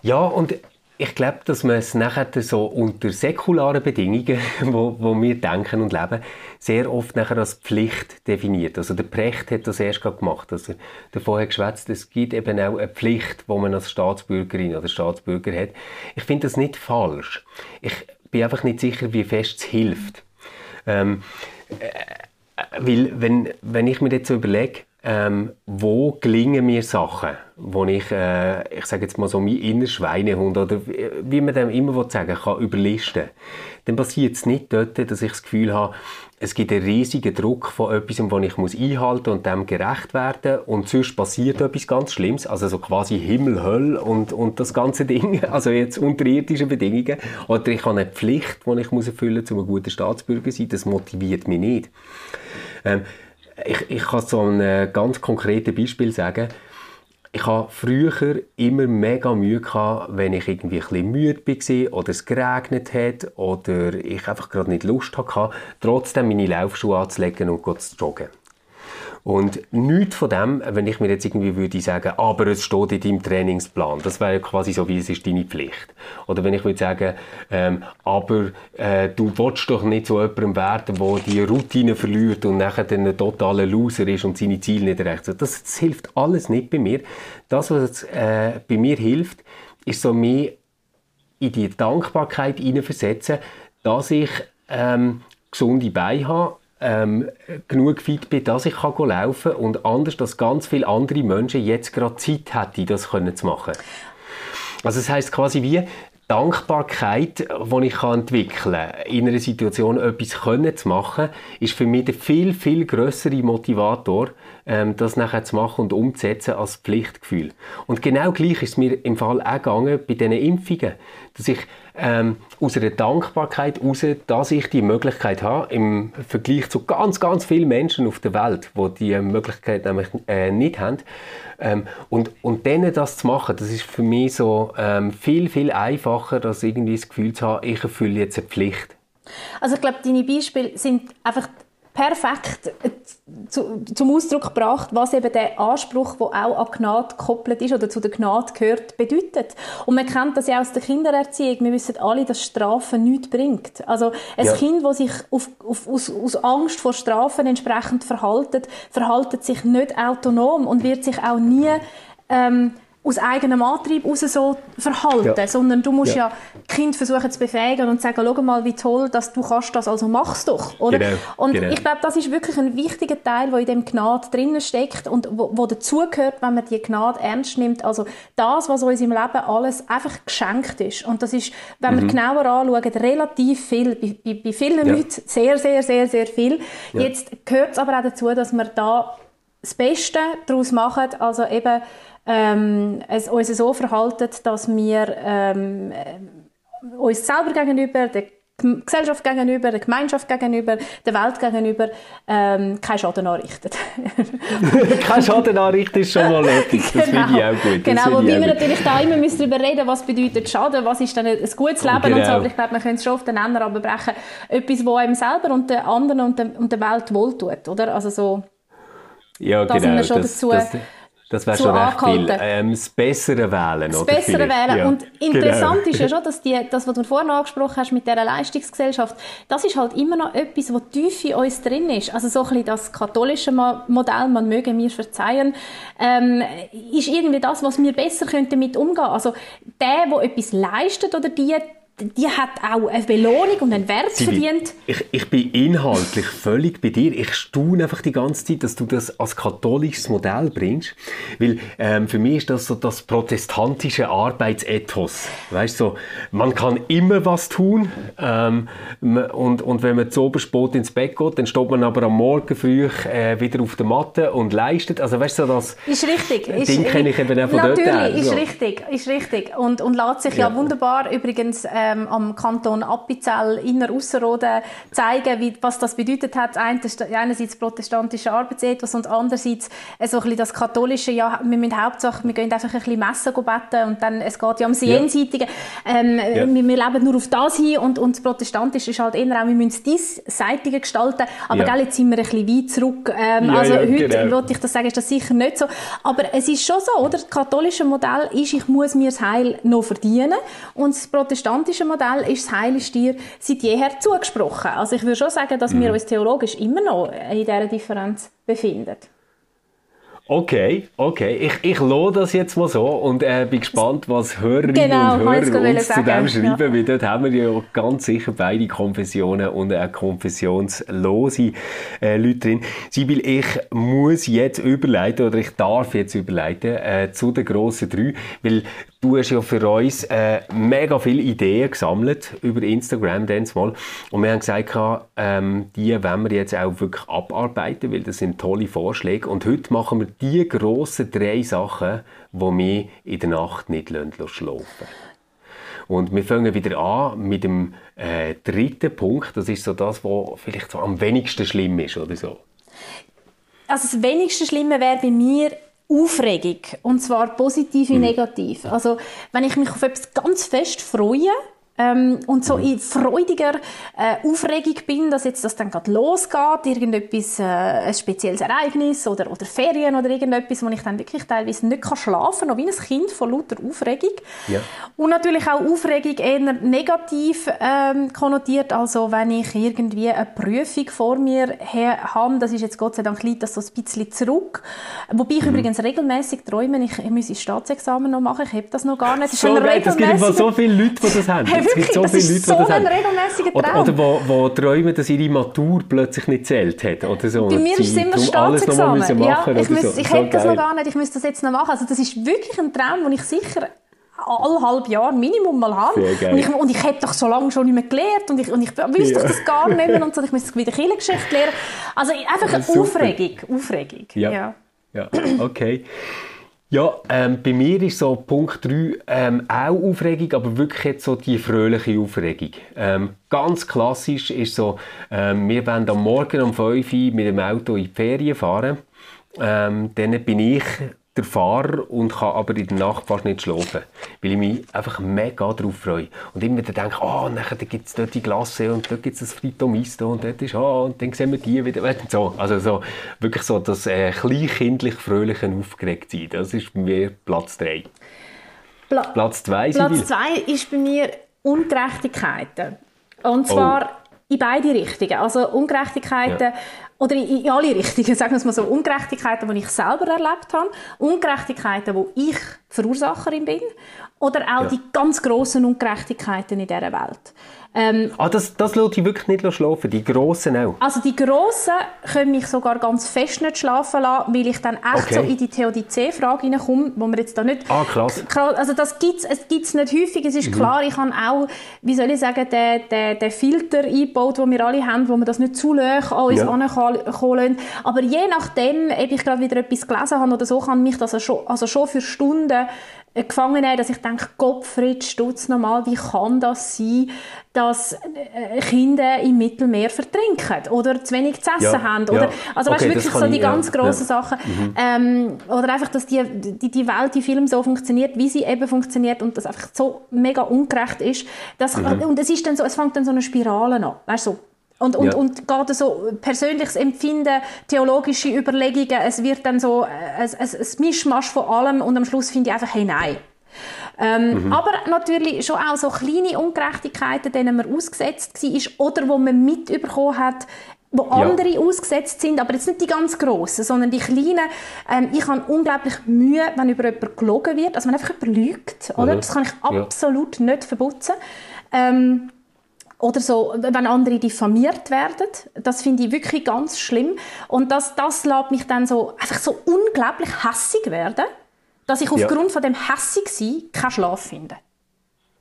Ja, und ich glaube, dass man es nachher so unter säkularen Bedingungen, *laughs* wo, wo wir denken und leben, sehr oft nachher als Pflicht definiert. Also der Precht hat das erst gemacht. Also davon hat geschwätzt, es gibt eben auch eine Pflicht, wo man als Staatsbürgerin oder Staatsbürger hat. Ich finde das nicht falsch. Ich bin einfach nicht sicher, wie fest es hilft. Ähm, äh, weil, wenn, wenn ich mir jetzt so überlege, ähm, wo gelingen mir Sachen, wo ich, äh, ich sage jetzt mal so, mein innerer Schweinehund oder wie man dem immer sagen kann, überlisten, dann passiert es nicht dort, dass ich das Gefühl habe, es gibt einen riesigen Druck von etwas, was ich muss einhalten und dem gerecht werden. Und sonst passiert etwas ganz Schlimmes, also so quasi Himmel, Hölle und, und das ganze Ding, *laughs* also jetzt unter irdischen Bedingungen. Oder ich habe eine Pflicht, die ich muss erfüllen muss, um ein guter Staatsbürger zu sein, das motiviert mich nicht. Ähm, ich, ich kann so ein äh, ganz konkretes Beispiel sagen. Ich habe früher immer mega Mühe gehabt, wenn ich irgendwie ein bisschen müde war oder es geregnet hat oder ich einfach gerade nicht Lust hatte, trotzdem meine Laufschuhe anzulegen und zu joggen. Und nichts von dem, wenn ich mir jetzt irgendwie würde sagen, aber es steht in deinem Trainingsplan, das wäre quasi so, wie es ist deine Pflicht. Oder wenn ich würde sagen, ähm, aber äh, du willst doch nicht zu jemandem werden, der die Routine verliert und nachher dann ein totaler Loser ist und seine Ziele nicht erreicht. Das, das hilft alles nicht bei mir. Das, was äh, bei mir hilft, ist so mehr in die Dankbarkeit hineinversetzen, dass ich ähm, gesunde Beine habe, ähm, genug fit bin, dass ich kann laufen kann und anders, dass ganz viele andere Menschen jetzt gerade Zeit hätten, das können zu machen. Also das heißt quasi wie Dankbarkeit, die ich entwickeln kann, in einer Situation etwas können zu machen, ist für mich der viel, viel größere Motivator, ähm, das nachher zu machen und umzusetzen als Pflichtgefühl. Und genau gleich ist es mir im Fall auch gegangen bei diesen Impfungen, dass ich ähm, aus einer Dankbarkeit heraus, dass ich die Möglichkeit habe, im Vergleich zu ganz, ganz vielen Menschen auf der Welt, die diese Möglichkeit nämlich äh, nicht haben, ähm, und, und denen das zu machen, das ist für mich so ähm, viel, viel einfacher, als irgendwie das Gefühl zu haben, ich erfülle jetzt eine Pflicht.
Also ich glaube, deine Beispiele sind einfach perfekt zu, zum Ausdruck gebracht, was eben der Anspruch, der auch an Gnade gekoppelt ist oder zu der Gnade gehört, bedeutet. Und man kennt das ja aus der Kindererziehung. Wir wissen alle, dass Strafen nichts bringt. Also ein ja. Kind, das sich auf, auf, aus, aus Angst vor Strafen entsprechend verhaltet, verhaltet sich nicht autonom und wird sich auch nie ähm, aus eigenem Antrieb heraus so verhalten, ja. sondern du musst ja. ja Kind versuchen zu befähigen und sagen, schau mal, wie toll, dass du kannst das, also mach's doch, oder? Genau. Und genau. ich glaube, das ist wirklich ein wichtiger Teil, der in dem Gnade drinnen steckt und wo, wo dazugehört, wenn man die Gnade ernst nimmt. Also das, was uns im Leben alles einfach geschenkt ist. Und das ist, wenn mhm. wir genauer anschauen, relativ viel, bei, bei, bei vielen ja. Leuten sehr, sehr, sehr, sehr viel. Jetzt gehört es aber auch dazu, dass wir da das Beste daraus machen, also eben ähm, es uns so verhalten, dass wir ähm, uns selber gegenüber, der Gesellschaft gegenüber, der Gemeinschaft gegenüber, der Welt gegenüber ähm, keinen Schaden anrichten. *laughs*
keinen Schaden anrichten ist schon mal *laughs* etwas, das genau. finde ich auch gut.
Genau, wobei wir natürlich da immer müssen darüber reden was bedeutet Schaden, was ist dann ein gutes Leben genau. und so, aber ich glaube, man könnte es schon auf den Nenner runterbrechen. Etwas, was einem selber und den anderen und der, und der Welt wohltut, oder? Also so,
ja, da genau. sind wir schon das, dazu... Das, das wäre schon recht viel. Ähm, das Bessere wählen,
Das oder Bessere wählen. Ja. Und interessant genau. ist ja schon, dass die, das, was du vorhin angesprochen hast mit dieser Leistungsgesellschaft, das ist halt immer noch etwas, was tief in uns drin ist. Also so ein bisschen das katholische Modell, man möge mir verzeihen, ähm, ist irgendwie das, was wir besser damit umgehen könnten. Also der, der etwas leistet oder die, die hat auch eine Belohnung und einen Wert Sie, verdient.
Ich, ich bin inhaltlich völlig bei dir. Ich staune einfach die ganze Zeit, dass du das als katholisches Modell bringst. Weil ähm, für mich ist das so das protestantische Arbeitsethos. Weißt so, man kann immer was tun ähm, und, und wenn man zu spät ins Bett geht, dann steht man aber am Morgen früh äh, wieder auf der Matte und leistet. Also weißt du, das
ist richtig.
Ding kenne ich eben auch von
Natürlich,
dort
Natürlich, ist richtig, ist richtig. Und, und lässt sich ja, ja wunderbar übrigens äh, ähm, am Kanton Appenzell inner Ausserrhoden zeigen, wie, was das bedeutet hat. Einerseits protestantische Arbeitsethos und andererseits äh, so ein bisschen das katholische, ja, wir müssen Hauptsache, wir gehen einfach ein bisschen Messen beten und dann, es geht ja ums Jenseitigen. Ähm, ja. wir, wir, leben nur auf das hin und, und das Protestantische ist halt eher auch, wir müssen es diesseitige gestalten, aber ja. jetzt sind wir ein bisschen weit zurück. Ähm, ja, also heute, genau. würde ich das sagen, ist das sicher nicht so. Aber es ist schon so, oder? Das katholische Modell ist, ich muss mir das Heil noch verdienen und das protestantische theologische Modell ist das Heilstier seit jeher zugesprochen. Also ich würde schon sagen, dass mhm. wir uns theologisch immer noch in dieser Differenz befinden.
Okay, okay. Ich, ich lasse das jetzt mal so und äh, bin gespannt, was Hörerinnen genau, und Hörer uns zu dem schreiben, ja. weil dort haben wir ja ganz sicher beide Konfessionen und auch konfessionslose äh, Leute drin. Sibyl, ich muss jetzt überleiten oder ich darf jetzt überleiten äh, zu den grossen drei, weil Du hast ja für uns äh, mega viele Ideen gesammelt über Instagram mal. Und wir haben gesagt, ähm, die wollen wir jetzt auch wirklich abarbeiten, weil das sind tolle Vorschläge. Und heute machen wir die grossen drei Sachen, die wir in der Nacht nicht schlafen und wir fangen wieder an mit dem äh, dritten Punkt. Das ist so das, was vielleicht so am wenigsten schlimm ist oder so.
Also das wenigste Schlimme wäre bei mir Aufregung. Und zwar positiv wie mhm. negativ. Also, wenn ich mich auf etwas ganz fest freue, ähm, und so in freudiger äh, Aufregung bin, dass jetzt das dann gerade losgeht, irgendetwas, äh, ein spezielles Ereignis oder, oder Ferien oder irgendetwas, wo ich dann wirklich teilweise nicht kann schlafen kann, wie ein Kind von lauter Aufregung. Ja. Und natürlich auch Aufregung eher negativ ähm, konnotiert, also wenn ich irgendwie eine Prüfung vor mir habe, das ist jetzt Gott sei Dank liegt das so ein bisschen zurück, wobei ich mhm. übrigens regelmäßig träume, ich, ich muss ein Staatsexamen noch machen, ich habe das noch gar nicht.
Das so, es gibt so viele Leute, die das haben. *laughs*
es gibt so viele Leute, die das haben. Oder,
oder wo, wo träumen, dass ihre Matur plötzlich nicht zählt hat. Oder so.
Bei mir ist es immer Staatsexamen. Ja, ich, so. ich so hätte das noch gar nicht, ich müsste das jetzt noch machen. Also das ist wirklich ein Traum, den ich sicher alle halb Jahr Minimum mal habe. Und ich, und ich habe doch so lange schon nicht mehr gelernt und ich, und ich wüsste ja. das gar nicht mehr *laughs* und so. Ich müsste wieder Kirchengeschichte lernen. Also einfach eine Aufregung. Aufregung.
Ja. ja. ja. okay. Ja, ähm, bei mir ist so Punkt 3 ähm, auch Aufregung, aber wirklich jetzt so die fröhliche Aufregung. Ähm, ganz klassisch ist so, ähm, wir wollen am Morgen um 5 Uhr mit dem Auto in die Ferien fahren. Ähm, dann bin ich der Fahrer und kann aber in der Nacht fast nicht schlafen, weil ich mich einfach mega darauf freue. Und immer wieder denke, oh, nachher gibt es dort die Glasse und dort gibt es das Fritomisto und dort ist, oh, und dann sehen wir die wieder. *laughs* So, also so, wirklich so das äh, kleinkindlich fröhliche Aufgeregtsein, das ist bei mir Platz 3.
Pla Platz 2 Platz 2 ist bei mir Ungerechtigkeiten. Und zwar oh. In beide Richtungen. Also Ungerechtigkeiten ja oder in, in alle Richtungen, *laughs* sagen wir es mal so, Ungerechtigkeiten, die ich selber erlebt habe, Ungerechtigkeiten, wo ich Verursacherin bin, oder auch ja. die ganz grossen Ungerechtigkeiten in dieser Welt.
Ähm, ah, das, das lässt dich wirklich nicht schlafen, die Grossen auch?
Also die Grossen können mich sogar ganz fest nicht schlafen lassen, weil ich dann echt okay. so in die Theodizee-Frage hineinkomme, wo man jetzt da nicht...
Ah, krass.
Also das gibt es gibt's nicht häufig, es ist mhm. klar, ich habe auch, wie soll ich sagen, den, den, den Filter eingebaut, den wir alle haben, wo man das nicht zu löch an uns ja. kommen Aber je nachdem, ob ich gerade wieder etwas gelesen habe oder so, kann mich das also schon, also schon für Stunden gefangen nehmen, dass ich denke, Gottfried Stutz nochmal, wie kann das sein, dass äh, Kinder im Mittelmeer vertrinken oder zu wenig zu essen ja, haben. Oder, ja. Also okay, weißt, wirklich so die ich, ganz ja, grossen Sachen. Mhm. Ähm, oder einfach, dass die, die, die Welt, die Film so funktioniert, wie sie eben funktioniert und das einfach so mega ungerecht ist. Das, mhm. Und es, ist dann so, es fängt dann so eine Spirale an. Weißt, so, und, und, ja. und gerade so persönliches Empfinden, theologische Überlegungen, es wird dann so ein, ein, ein Mischmasch von allem und am Schluss finde ich einfach, hey, nein. Ähm, mhm. Aber natürlich schon auch so kleine Ungerechtigkeiten, denen man ausgesetzt war oder wo man mitbekommen hat, wo andere ja. ausgesetzt sind, aber jetzt nicht die ganz grossen, sondern die kleinen. Ähm, ich habe unglaublich Mühe, wenn über jemanden gelogen wird, also wenn einfach jemand lügt, oder? Mhm. Das kann ich absolut ja. nicht verputzen. Ähm, oder so, wenn andere diffamiert werden. Das finde ich wirklich ganz schlimm. Und das, das lässt mich dann so, einfach so unglaublich hässig werden, dass ich aufgrund ja. von dem hässig sein keinen Schlaf finde.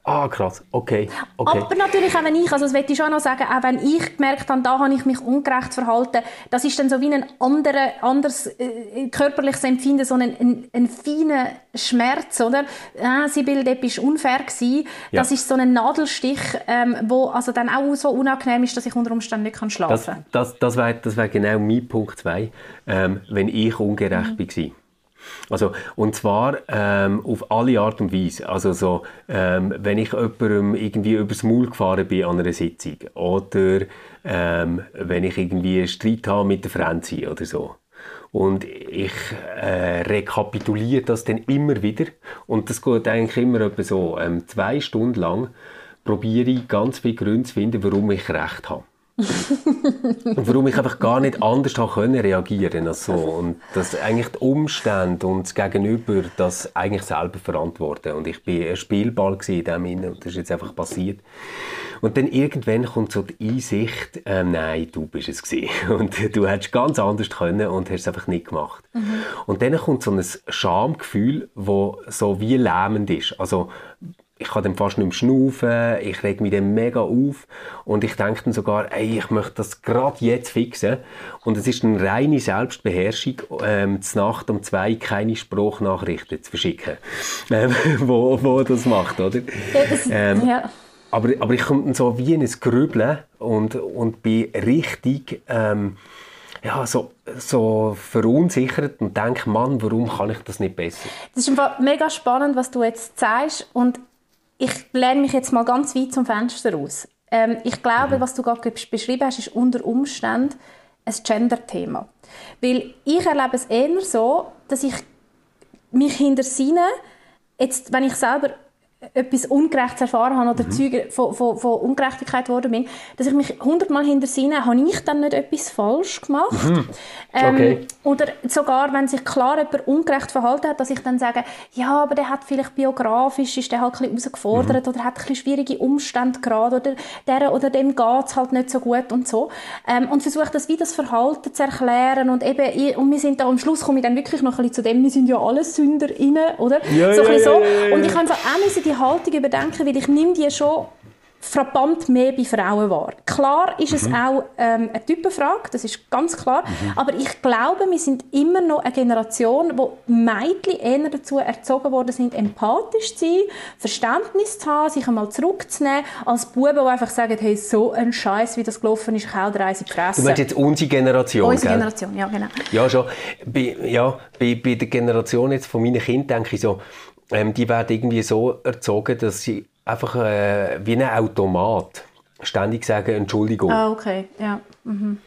Ah, krass. Okay. okay.
Aber natürlich auch wenn ich, also das möchte ich schon noch sagen, auch wenn ich gemerkt habe, da habe ich mich ungerecht verhalten, das ist dann so wie ein anderer, anderes äh, körperliches Empfinden, so ein, ein, ein feiner Schmerz, oder? Ah, Sibyl, das war unfair. Gewesen. Ja. Das ist so ein Nadelstich, ähm, wo also dann auch so unangenehm ist, dass ich unter Umständen nicht schlafen
kann. Das, das, das wäre das wär genau mein Punkt 2, ähm, wenn ich ungerecht mhm. war. Also, und zwar ähm, auf alle Art und Weise. Also so, ähm, wenn ich jemandem irgendwie übers Maul gefahren bin an einer Sitzung oder ähm, wenn ich irgendwie einen Streit habe mit der Franzi oder so. Und ich äh, rekapituliere das dann immer wieder und das geht eigentlich immer etwa so ähm, zwei Stunden lang probiere ich ganz viele Gründe zu finden, warum ich recht habe *laughs* und warum ich einfach gar nicht anders habe können reagieren als so und dass eigentlich die Umstände und das Gegenüber das eigentlich selber verantworten und ich bin ein Spielball in dem Sinne und das ist jetzt einfach passiert und dann irgendwann kommt so die Einsicht äh, nein du bist es gewesen. *laughs* und du hättest ganz anders können und hast es einfach nicht gemacht mhm. und dann kommt so ein Schamgefühl wo so wie lähmend ist also ich kann dann fast nicht mehr schnaufen, ich reg mich dann mega auf und ich denke dann sogar, ey, ich möchte das gerade jetzt fixen und es ist eine reine Selbstbeherrschung, ähm, Nacht um zwei keine Spruchnachrichten zu verschicken, *laughs* ähm, wo, wo das macht, oder? Ja, das, ähm, ja. Aber, aber ich komme dann so wie in ein Grübeln und, und bin richtig... Ähm, ja, so, so verunsichert und denke, Mann, warum kann ich das nicht besser?
Das ist einfach mega spannend, was du jetzt sagst und ich lehne mich jetzt mal ganz weit zum Fenster raus. Ähm, ich glaube, mhm. was du gerade beschrieben hast, ist unter Umständen ein Gender-Thema. Weil ich erlebe es eher so, dass ich mich hinter Sinne, jetzt, wenn ich selber etwas Ungerechtes erfahren habe oder mhm. Zeuge von, von, von, Ungerechtigkeit geworden bin, dass ich mich hundertmal hintersinne, habe ich dann nicht etwas falsch gemacht? Mhm. Okay. Ähm, oder sogar, wenn sich klar jemand ungerecht verhalten hat, dass ich dann sage, ja, aber der hat vielleicht biografisch, ist der halt ein bisschen herausgefordert mhm. oder hat ein bisschen schwierige Umstände gerade oder der oder dem geht es halt nicht so gut und so. Ähm, und versuche das wie das Verhalten zu erklären und eben, und wir sind da am Schluss komme ich dann wirklich noch ein bisschen zu dem, wir sind ja alle SünderInnen, oder? Ja, so ja, ja, so. Und ich habe einfach auch die Haltung überdenken, weil ich nehme die schon frappant mehr bei Frauen wahr. Klar ist es mhm. auch ähm, eine Typenfrage, das ist ganz klar, mhm. aber ich glaube, wir sind immer noch eine Generation, wo Mädchen eher dazu erzogen worden sind, empathisch zu sein, Verständnis zu haben, sich einmal zurückzunehmen, als Buben, die einfach sagen, hey, so ein Scheiß, wie das gelaufen ist, ich hau dir eins
Du meinst jetzt unsere Generation,
Unsere
gell?
Generation, ja, genau.
Ja, schon. Bei, ja, bei, bei der Generation jetzt von meinen Kindern denke ich so, ähm, die werden irgendwie so erzogen, dass sie einfach äh, wie ein Automat ständig sagen Entschuldigung.
Ah, okay, ja. Mhm.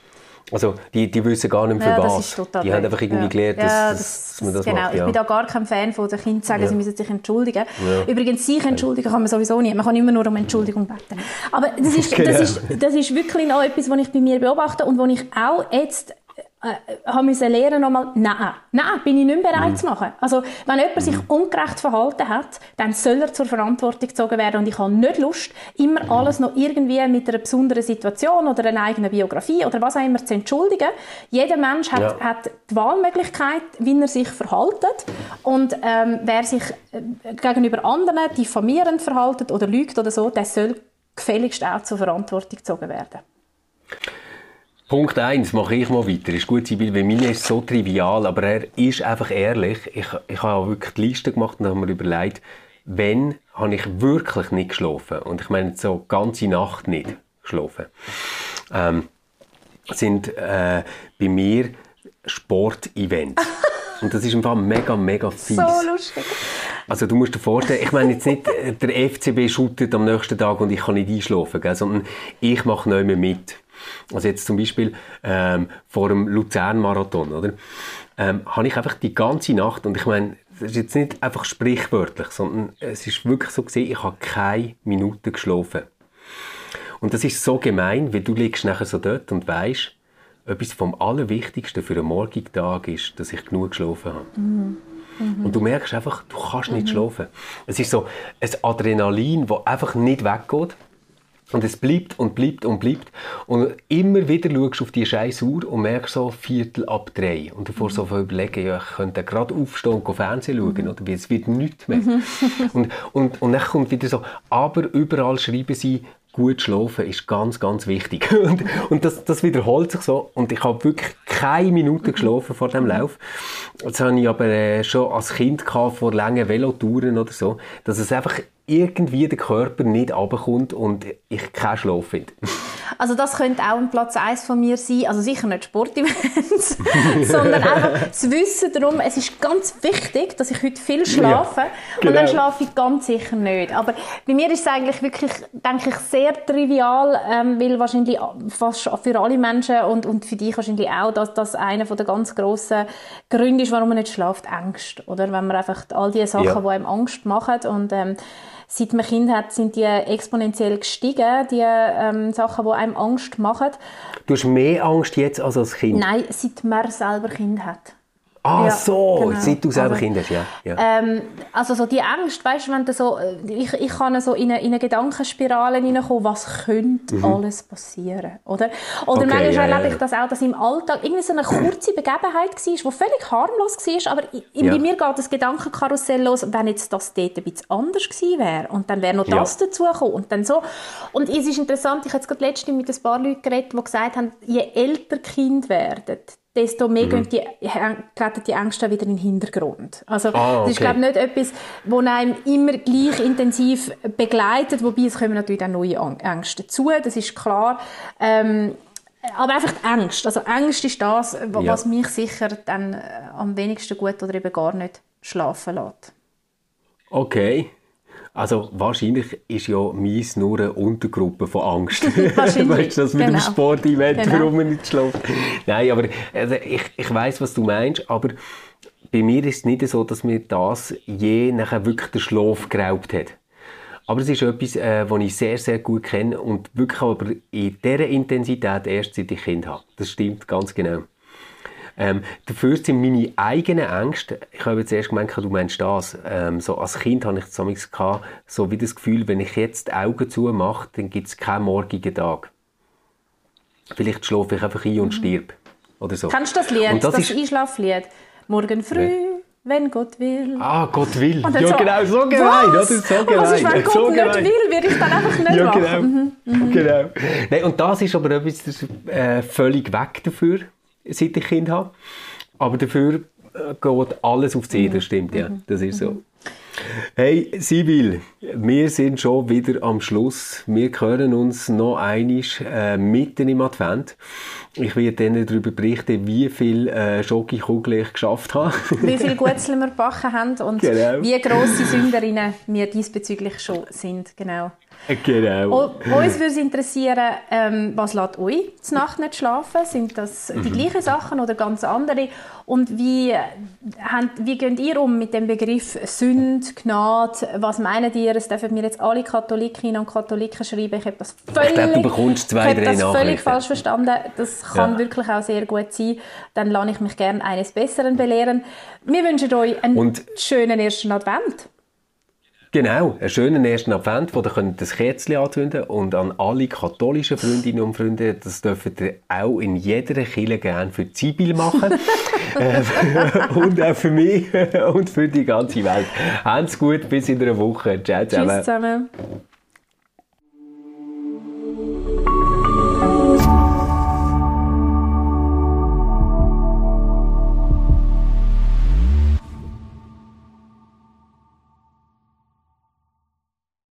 Also die, die wissen gar nicht mehr für ja, was. die haben einfach irgendwie ja. gelernt, dass, ja, das, dass man das
genau.
macht.
Ja. Ich bin da gar kein Fan von den Kindern sagen, sie müssen sich entschuldigen. Übrigens, sich entschuldigen kann man sowieso nicht. Man kann immer nur um Entschuldigung beten. Aber das ist, *laughs* genau. das ist, das ist wirklich noch etwas, was ich bei mir beobachte und wo ich auch jetzt äh, habe müssen lernen nochmal, nein, nein, bin ich nicht mehr bereit mhm. zu machen. Also, wenn jemand sich mhm. ungerecht verhalten hat, dann soll er zur Verantwortung gezogen werden und ich habe nicht Lust, immer mhm. alles noch irgendwie mit einer besonderen Situation oder einer eigenen Biografie oder was auch immer zu entschuldigen. Jeder Mensch hat, ja. hat die Wahlmöglichkeit, wie er sich verhaltet und ähm, wer sich äh, gegenüber anderen diffamierend verhaltet oder lügt oder so, der soll gefälligst auch zur Verantwortung gezogen werden.
Punkt 1 mache ich mal weiter. Ist gut, Sibyl, weil meine ist so trivial, aber er ist einfach ehrlich. Ich, ich habe auch wirklich die Liste gemacht und habe mir überlegt, wenn habe ich wirklich nicht geschlafen. Und ich meine so ganze Nacht nicht geschlafen. Ähm, sind äh, bei mir Sportevents. *laughs* Und das ist einfach mega, mega fies.
So lustig.
Also du musst dir vorstellen, ich meine jetzt nicht, äh, der FCB shootet am nächsten Tag und ich kann nicht einschlafen, gell, sondern ich mache nicht mehr mit. Also jetzt zum Beispiel ähm, vor dem Luzern-Marathon, oder? Ähm, habe ich einfach die ganze Nacht, und ich meine, das ist jetzt nicht einfach sprichwörtlich, sondern es ist wirklich so gesehen, ich habe keine Minute geschlafen. Und das ist so gemein, weil du liegst nachher so dort und weißt, etwas vom Allerwichtigsten für einen morgigen Tag ist, dass ich genug geschlafen habe. Mhm. Mhm. Und du merkst einfach, du kannst nicht mhm. schlafen. Es ist so ein Adrenalin, das einfach nicht weggeht. Und es bleibt und bleibt und bleibt. Und immer wieder schaust du auf die scheiß Uhr und merkst so Viertel ab drei. Und davor so viel überlegen, ja, ich könnte gerade aufstehen und Fernsehen schauen, mhm. oder? Weil es wird nichts mehr. Mhm. *laughs* und, und, und dann kommt wieder so, aber überall schreiben sie, gut schlafen ist ganz, ganz wichtig. *laughs* Und, und das, das wiederholt sich so. Und ich habe wirklich keine Minute geschlafen vor dem Lauf. Das habe ich aber äh, schon als Kind gehabt, vor langen Velotouren oder so, dass es einfach irgendwie der Körper nicht runterkommt und ich keinen Schlaf finde. *laughs*
Also das könnte auch ein Platz 1 von mir sein, also sicher nicht Sportevents, *laughs* sondern einfach das Wissen darum, es ist ganz wichtig, dass ich heute viel schlafe ja, genau. und dann genau. schlafe ich ganz sicher nicht. Aber bei mir ist es eigentlich wirklich, denke ich, sehr trivial, ähm, weil wahrscheinlich fast für alle Menschen und, und für dich wahrscheinlich auch, dass das einer der ganz grossen Gründe ist, warum man nicht schlaft, Angst, oder? Wenn man einfach all die Sachen, ja. die einem Angst machen und ähm, seit man Kind hat, sind die exponentiell gestiegen, die ähm, Sachen, die einem Angst machen.
Du hast mehr Angst jetzt als als Kind?
Nein, seit man selber Kind hat.
Ah, ja, so, genau. seit du selber also, Kind hast, ja. ja.
Ähm, also so die Angst, weißt du, wenn du so, ich, ich kann so in eine, in eine Gedankenspirale hineinkommen, was könnte mhm. alles passieren, oder? Oder okay, manchmal ja, erlebe ich das auch, dass im Alltag irgendwie so eine kurze Begebenheit war, die völlig harmlos war, aber ja. bei mir geht das Gedankenkarussell los, wenn jetzt das dort ein bisschen anders gewesen wäre und dann wäre noch das dazu gekommen und dann so. Und es ist interessant, ich habe jetzt gerade letztens mit ein paar Leuten geredet, die gesagt haben, je älter Kind werden, desto mehr mhm. die, treten die Ängste wieder in den Hintergrund. Also ah, okay. das ist glaube nicht etwas, das einem immer gleich intensiv begleitet, wobei es kommen natürlich auch neue Ängste dazu, das ist klar. Ähm, aber einfach die Angst. Also Angst ist das, was ja. mich sicher dann äh, am wenigsten gut oder eben gar nicht schlafen lässt.
Okay. Also wahrscheinlich ist ja meins nur eine Untergruppe von Angst. *laughs* weißt du, das mit genau. dem Sport-Event, genau. warum man nicht schläft. Nein, aber also, ich, ich weiß, was du meinst, aber bei mir ist es nicht so, dass mir das je nachher wirklich den Schlaf geraubt hat. Aber es ist etwas, äh, was ich sehr, sehr gut kenne und wirklich aber in dieser Intensität erst seit ich Kind habe. Das stimmt ganz genau. Ähm, dafür sind meine eigenen Ängste, ich habe jetzt erst gemeint, du meinst das, ähm, so als Kind hatte ich das gehabt, so wie das Gefühl, wenn ich jetzt die Augen zumache, dann gibt es keinen morgigen Tag. Vielleicht schlafe ich einfach ein und mhm. stirb. Oder so.
Kennst du das Lied, das, das Einschlaflied? Morgen früh, ja. wenn Gott will.
Ah, Gott will. Ja, so, genau, so gemein. Das ist so gemein. Was
ist, wenn Gott
so
nicht gemein. will, werde ich dann einfach nicht
ja,
machen.
Genau. Mhm. Mhm. genau. Nein, und das ist aber etwas äh, völlig weg dafür seit ich Kind habe. Aber dafür äh, geht alles auf die das stimmt, ja. Mhm. Das ist so. Mhm. Hey, Sibyl, wir sind schon wieder am Schluss. Wir hören uns noch einmal äh, mitten im Advent. Ich werde dann darüber berichten, wie viel äh, Schokikugeln ich geschafft habe.
wie viele Gutzeln wir gebacken haben und *laughs* genau. wie grosse Sünderinnen wir diesbezüglich schon sind. Genau.
Genau.
O uns würde interessieren, ähm, was lässt euch zur Nacht nicht schlafen? Sind das die mhm. gleichen Sachen oder ganz andere? Und wie, habt, wie geht ihr um mit dem Begriff Sünd, Gnade? Was meinen ihr? Es dürfen mir jetzt alle Katholikinnen und Katholiken schreiben. Ich habe das völlig, ich
glaube, du bekommst zwei,
ich habe das völlig falsch verstanden. Das kann ja. wirklich auch sehr gut sein. Dann lasse ich mich gerne eines Besseren belehren. Wir wünschen euch einen und schönen ersten Advent.
Genau, einen schönen ersten Advent, wo ihr das Kerzchen anzünden und an alle katholischen Freundinnen und Freunde, das dürft ihr auch in jeder Kirche gerne für die Sibyl machen. *laughs* Ähm, und auch für mich und für die ganze Welt. Habt's gut, bis in einer Woche. Ciao zusammen. Tschüss zusammen.